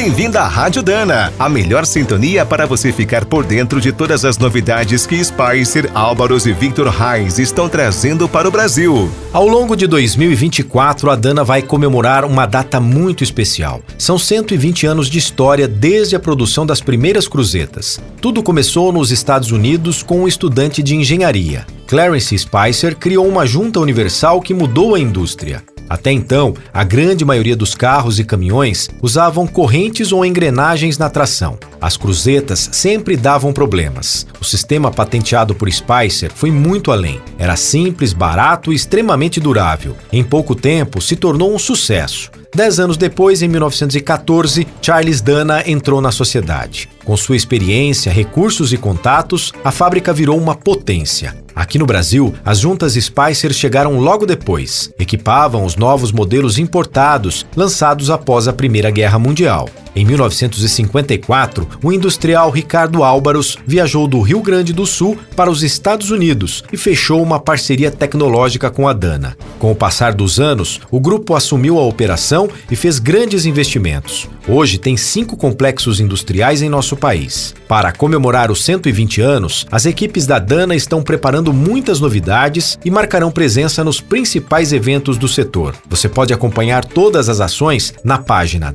Bem-vindo à Rádio Dana, a melhor sintonia para você ficar por dentro de todas as novidades que Spicer, Álvaros e Victor Reis estão trazendo para o Brasil. Ao longo de 2024, a Dana vai comemorar uma data muito especial. São 120 anos de história desde a produção das primeiras cruzetas. Tudo começou nos Estados Unidos com um estudante de engenharia. Clarence Spicer criou uma junta universal que mudou a indústria. Até então, a grande maioria dos carros e caminhões usavam correntes ou engrenagens na tração. As cruzetas sempre davam problemas. O sistema patenteado por Spicer foi muito além. Era simples, barato e extremamente durável. Em pouco tempo, se tornou um sucesso. Dez anos depois, em 1914, Charles Dana entrou na sociedade. Com sua experiência, recursos e contatos, a fábrica virou uma potência. Aqui no Brasil, as juntas Spicer chegaram logo depois. Equipavam os novos modelos importados, lançados após a Primeira Guerra Mundial. Em 1954, o industrial Ricardo Álvaros viajou do Rio Grande do Sul para os Estados Unidos e fechou uma parceria tecnológica com a Dana. Com o passar dos anos, o grupo assumiu a operação e fez grandes investimentos. Hoje tem cinco complexos industriais em nosso país. Para comemorar os 120 anos, as equipes da Dana estão preparando muitas novidades e marcarão presença nos principais eventos do setor. Você pode acompanhar todas as ações na página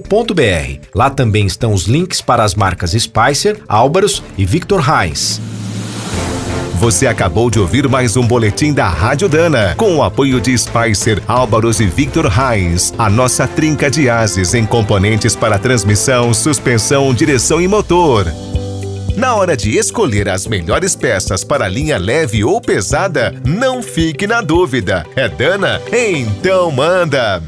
dana.com.br Lá também estão os links para as marcas Spicer, Álvaros e Victor Heinz. Você acabou de ouvir mais um boletim da Rádio Dana, com o apoio de Spicer, Álvaros e Victor Heinz, a nossa trinca de ases em componentes para transmissão, suspensão, direção e motor. Na hora de escolher as melhores peças para linha leve ou pesada, não fique na dúvida. É Dana? Então manda!